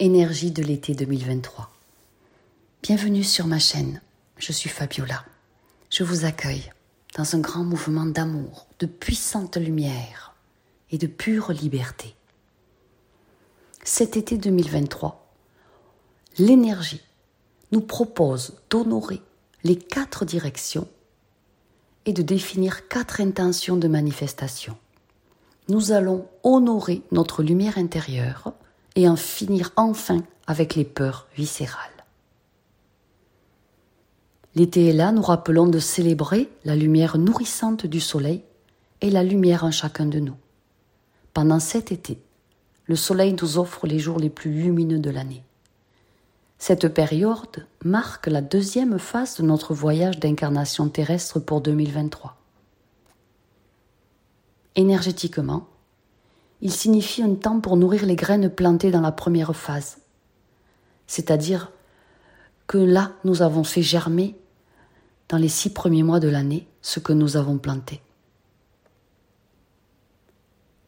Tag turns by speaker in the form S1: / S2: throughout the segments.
S1: Énergie de l'été 2023. Bienvenue sur ma chaîne. Je suis Fabiola. Je vous accueille dans un grand mouvement d'amour, de puissante lumière et de pure liberté. Cet été 2023, l'énergie nous propose d'honorer les quatre directions et de définir quatre intentions de manifestation. Nous allons honorer notre lumière intérieure et en finir enfin avec les peurs viscérales. L'été est là, nous rappelons de célébrer la lumière nourrissante du soleil et la lumière en chacun de nous. Pendant cet été, le soleil nous offre les jours les plus lumineux de l'année. Cette période marque la deuxième phase de notre voyage d'incarnation terrestre pour 2023. Énergétiquement, il signifie un temps pour nourrir les graines plantées dans la première phase. C'est-à-dire que là, nous avons fait germer dans les six premiers mois de l'année ce que nous avons planté.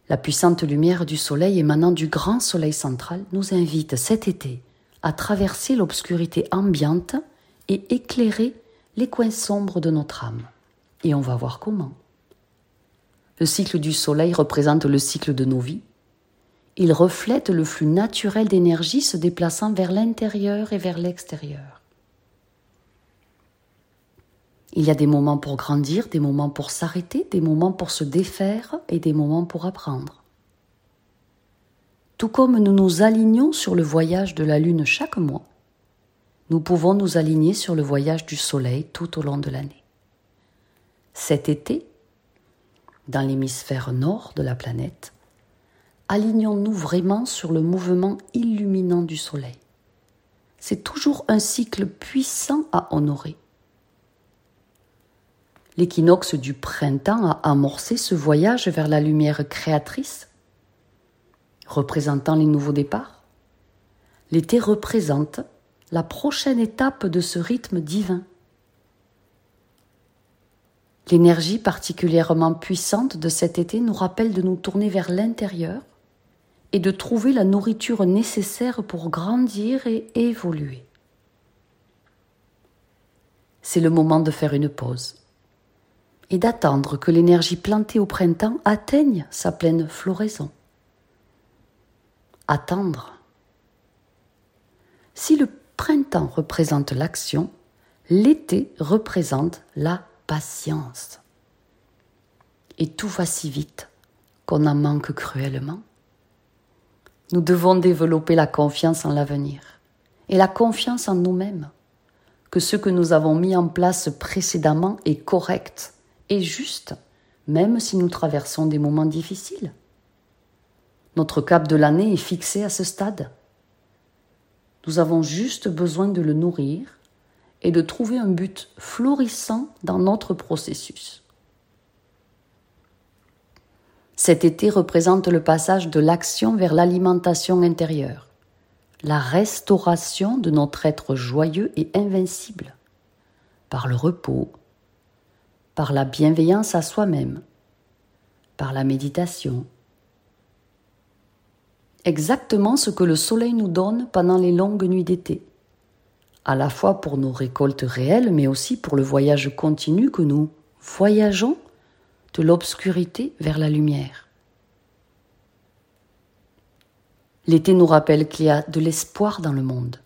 S1: La puissante lumière du soleil émanant du grand soleil central nous invite cet été à traverser l'obscurité ambiante et éclairer les coins sombres de notre âme. Et on va voir comment. Le cycle du Soleil représente le cycle de nos vies. Il reflète le flux naturel d'énergie se déplaçant vers l'intérieur et vers l'extérieur. Il y a des moments pour grandir, des moments pour s'arrêter, des moments pour se défaire et des moments pour apprendre. Tout comme nous nous alignons sur le voyage de la Lune chaque mois, nous pouvons nous aligner sur le voyage du Soleil tout au long de l'année. Cet été, dans l'hémisphère nord de la planète, alignons-nous vraiment sur le mouvement illuminant du Soleil. C'est toujours un cycle puissant à honorer. L'équinoxe du printemps a amorcé ce voyage vers la lumière créatrice, représentant les nouveaux départs. L'été représente la prochaine étape de ce rythme divin. L'énergie particulièrement puissante de cet été nous rappelle de nous tourner vers l'intérieur et de trouver la nourriture nécessaire pour grandir et évoluer. C'est le moment de faire une pause et d'attendre que l'énergie plantée au printemps atteigne sa pleine floraison. Attendre. Si le printemps représente l'action, l'été représente la patience. Et tout va si vite qu'on en manque cruellement. Nous devons développer la confiance en l'avenir et la confiance en nous-mêmes, que ce que nous avons mis en place précédemment est correct et juste, même si nous traversons des moments difficiles. Notre cap de l'année est fixé à ce stade. Nous avons juste besoin de le nourrir et de trouver un but florissant dans notre processus. Cet été représente le passage de l'action vers l'alimentation intérieure, la restauration de notre être joyeux et invincible, par le repos, par la bienveillance à soi-même, par la méditation. Exactement ce que le soleil nous donne pendant les longues nuits d'été à la fois pour nos récoltes réelles, mais aussi pour le voyage continu que nous voyageons de l'obscurité vers la lumière. L'été nous rappelle qu'il y a de l'espoir dans le monde,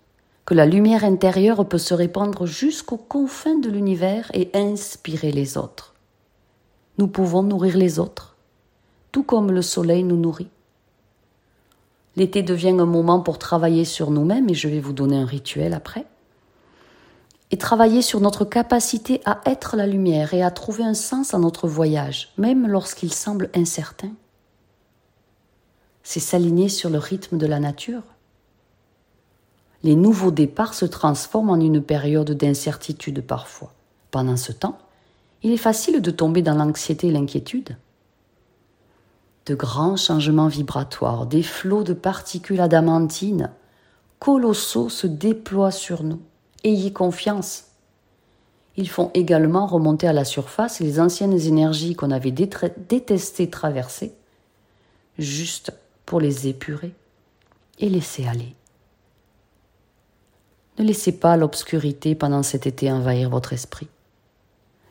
S1: que la lumière intérieure peut se répandre jusqu'aux confins de l'univers et inspirer les autres. Nous pouvons nourrir les autres, tout comme le soleil nous nourrit. L'été devient un moment pour travailler sur nous-mêmes et je vais vous donner un rituel après et travailler sur notre capacité à être la lumière et à trouver un sens à notre voyage, même lorsqu'il semble incertain. C'est s'aligner sur le rythme de la nature. Les nouveaux départs se transforment en une période d'incertitude parfois. Pendant ce temps, il est facile de tomber dans l'anxiété et l'inquiétude. De grands changements vibratoires, des flots de particules adamantines colossaux se déploient sur nous Ayez confiance. Ils font également remonter à la surface les anciennes énergies qu'on avait détestées traverser, juste pour les épurer et laisser aller. Ne laissez pas l'obscurité pendant cet été envahir votre esprit.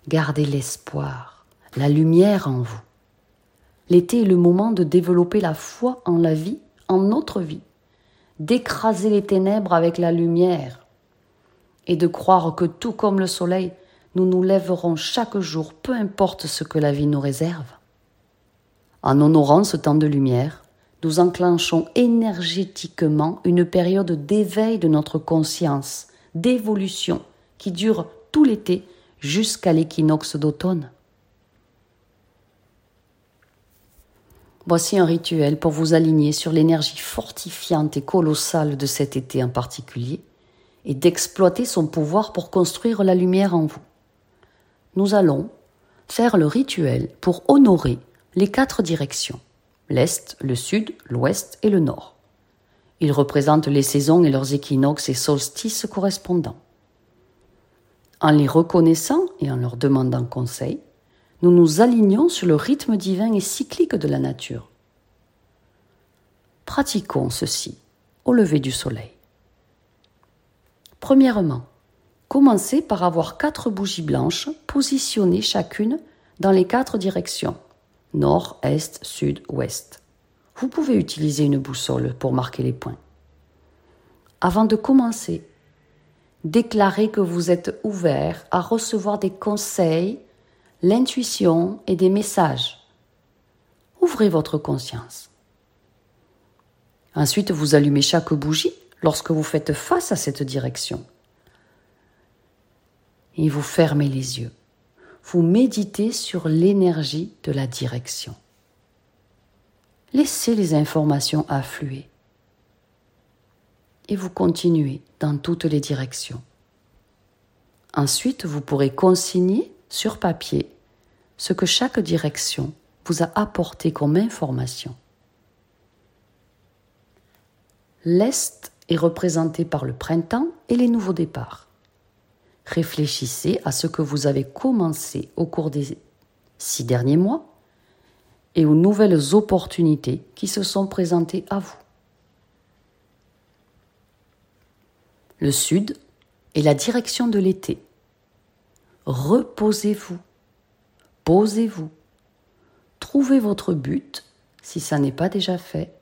S1: Gardez l'espoir, la lumière en vous. L'été est le moment de développer la foi en la vie, en notre vie, d'écraser les ténèbres avec la lumière et de croire que tout comme le soleil, nous nous lèverons chaque jour, peu importe ce que la vie nous réserve. En honorant ce temps de lumière, nous enclenchons énergétiquement une période d'éveil de notre conscience, d'évolution, qui dure tout l'été jusqu'à l'équinoxe d'automne. Voici un rituel pour vous aligner sur l'énergie fortifiante et colossale de cet été en particulier et d'exploiter son pouvoir pour construire la lumière en vous. Nous allons faire le rituel pour honorer les quatre directions l'Est, le Sud, l'Ouest et le Nord. Ils représentent les saisons et leurs équinoxes et solstices correspondants. En les reconnaissant et en leur demandant conseil, nous nous alignons sur le rythme divin et cyclique de la nature. Pratiquons ceci au lever du soleil. Premièrement, commencez par avoir quatre bougies blanches positionnées chacune dans les quatre directions nord, est, sud, ouest. Vous pouvez utiliser une boussole pour marquer les points. Avant de commencer, déclarez que vous êtes ouvert à recevoir des conseils, l'intuition et des messages. Ouvrez votre conscience. Ensuite, vous allumez chaque bougie lorsque vous faites face à cette direction. Et vous fermez les yeux vous méditez sur l'énergie de la direction. Laissez les informations affluer et vous continuez dans toutes les directions. Ensuite, vous pourrez consigner sur papier ce que chaque direction vous a apporté comme information. L'Est est représenté par le printemps et les nouveaux départs. Réfléchissez à ce que vous avez commencé au cours des six derniers mois et aux nouvelles opportunités qui se sont présentées à vous. Le sud est la direction de l'été. Reposez-vous, posez-vous, trouvez votre but, si ça n'est pas déjà fait,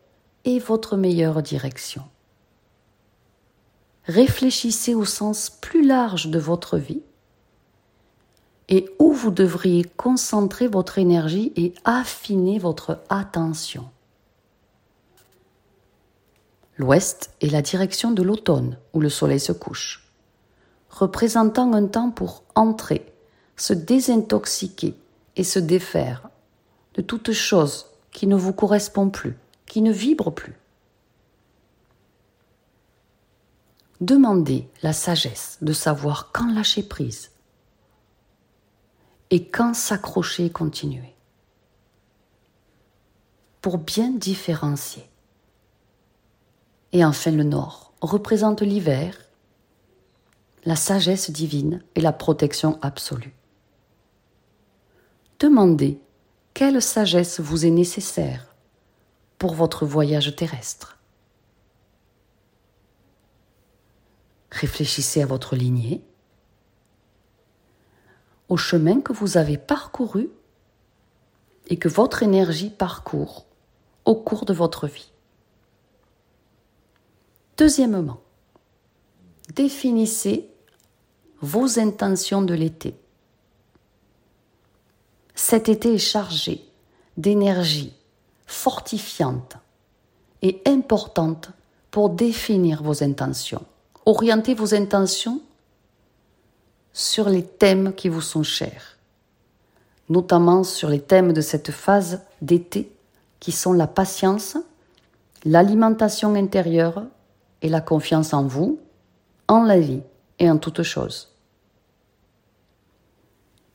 S1: et votre meilleure direction réfléchissez au sens plus large de votre vie et où vous devriez concentrer votre énergie et affiner votre attention. L'ouest est la direction de l'automne où le soleil se couche, représentant un temps pour entrer, se désintoxiquer et se défaire de toute chose qui ne vous correspond plus, qui ne vibre plus. Demandez la sagesse de savoir quand lâcher prise et quand s'accrocher et continuer pour bien différencier. Et enfin le nord représente l'hiver, la sagesse divine et la protection absolue. Demandez quelle sagesse vous est nécessaire pour votre voyage terrestre. Réfléchissez à votre lignée, au chemin que vous avez parcouru et que votre énergie parcourt au cours de votre vie. Deuxièmement, définissez vos intentions de l'été. Cet été est chargé d'énergie fortifiante et importante pour définir vos intentions orientez vos intentions sur les thèmes qui vous sont chers, notamment sur les thèmes de cette phase d'été qui sont la patience, l'alimentation intérieure et la confiance en vous, en la vie et en toute chose.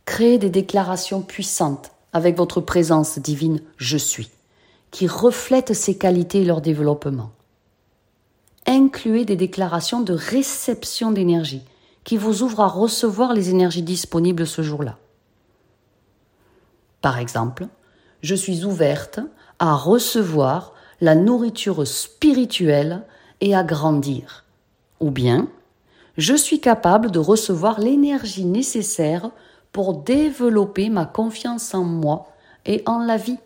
S1: Créez des déclarations puissantes avec votre présence divine Je suis, qui reflètent ces qualités et leur développement incluez des déclarations de réception d'énergie qui vous ouvrent à recevoir les énergies disponibles ce jour-là. Par exemple, je suis ouverte à recevoir la nourriture spirituelle et à grandir. Ou bien, je suis capable de recevoir l'énergie nécessaire pour développer ma confiance en moi et en la vie.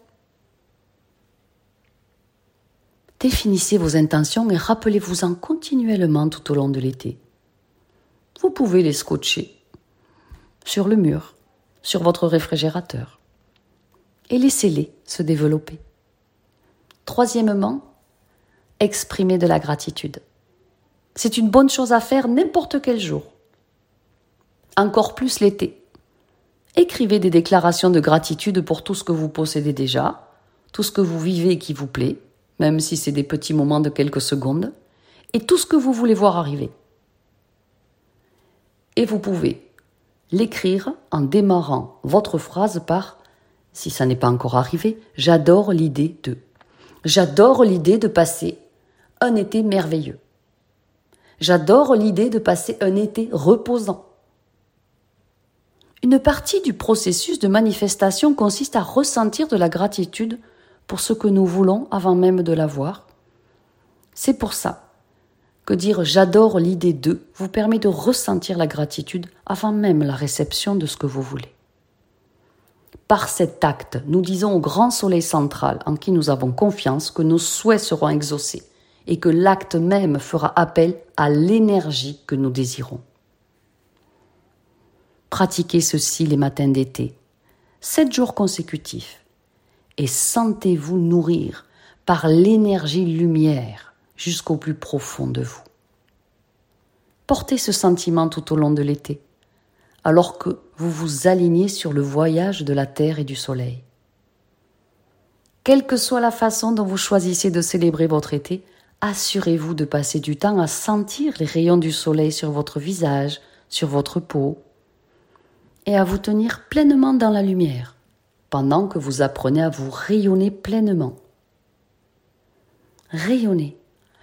S1: Définissez vos intentions et rappelez-vous-en continuellement tout au long de l'été. Vous pouvez les scotcher sur le mur, sur votre réfrigérateur, et laissez-les se développer. Troisièmement, exprimez de la gratitude. C'est une bonne chose à faire n'importe quel jour. Encore plus l'été. Écrivez des déclarations de gratitude pour tout ce que vous possédez déjà, tout ce que vous vivez et qui vous plaît, même si c'est des petits moments de quelques secondes, et tout ce que vous voulez voir arriver. Et vous pouvez l'écrire en démarrant votre phrase par, si ça n'est pas encore arrivé, j'adore l'idée de. J'adore l'idée de passer un été merveilleux. J'adore l'idée de passer un été reposant. Une partie du processus de manifestation consiste à ressentir de la gratitude pour ce que nous voulons avant même de l'avoir. C'est pour ça que dire j'adore l'idée de vous permet de ressentir la gratitude avant même la réception de ce que vous voulez. Par cet acte, nous disons au grand soleil central en qui nous avons confiance que nos souhaits seront exaucés et que l'acte même fera appel à l'énergie que nous désirons. Pratiquez ceci les matins d'été, sept jours consécutifs, et sentez-vous nourrir par l'énergie lumière jusqu'au plus profond de vous. Portez ce sentiment tout au long de l'été, alors que vous vous alignez sur le voyage de la Terre et du Soleil. Quelle que soit la façon dont vous choisissez de célébrer votre été, assurez-vous de passer du temps à sentir les rayons du soleil sur votre visage, sur votre peau, et à vous tenir pleinement dans la lumière, pendant que vous apprenez à vous rayonner pleinement. Rayonnez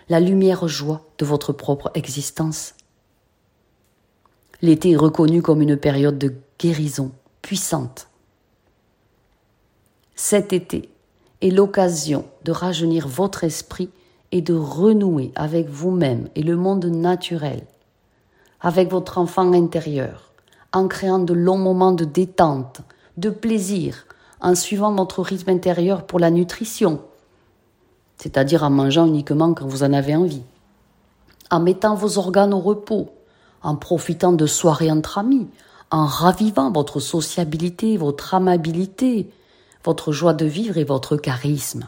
S1: la lumière joie de votre propre existence. L'été est reconnu comme une période de guérison puissante. Cet été est l'occasion de rajeunir votre esprit et de renouer avec vous-même et le monde naturel, avec votre enfant intérieur, en créant de longs moments de détente, de plaisir, en suivant votre rythme intérieur pour la nutrition, c'est-à-dire en mangeant uniquement quand vous en avez envie, en mettant vos organes au repos, en profitant de soirées entre amis, en ravivant votre sociabilité, votre amabilité, votre joie de vivre et votre charisme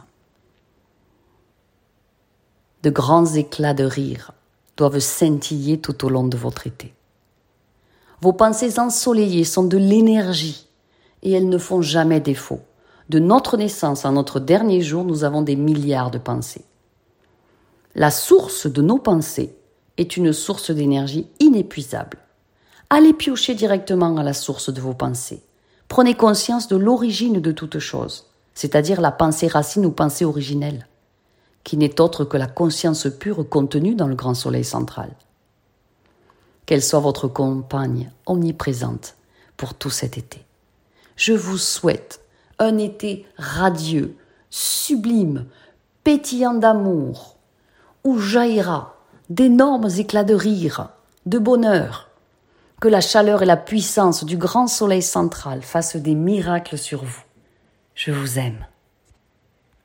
S1: de grands éclats de rire doivent scintiller tout au long de votre été. Vos pensées ensoleillées sont de l'énergie et elles ne font jamais défaut. De notre naissance à notre dernier jour, nous avons des milliards de pensées. La source de nos pensées est une source d'énergie inépuisable. Allez piocher directement à la source de vos pensées. Prenez conscience de l'origine de toute chose, c'est-à-dire la pensée racine ou pensée originelle qui n'est autre que la conscience pure contenue dans le grand soleil central. Qu'elle soit votre compagne omniprésente pour tout cet été. Je vous souhaite un été radieux, sublime, pétillant d'amour, où jaillira d'énormes éclats de rire, de bonheur, que la chaleur et la puissance du grand soleil central fassent des miracles sur vous. Je vous aime.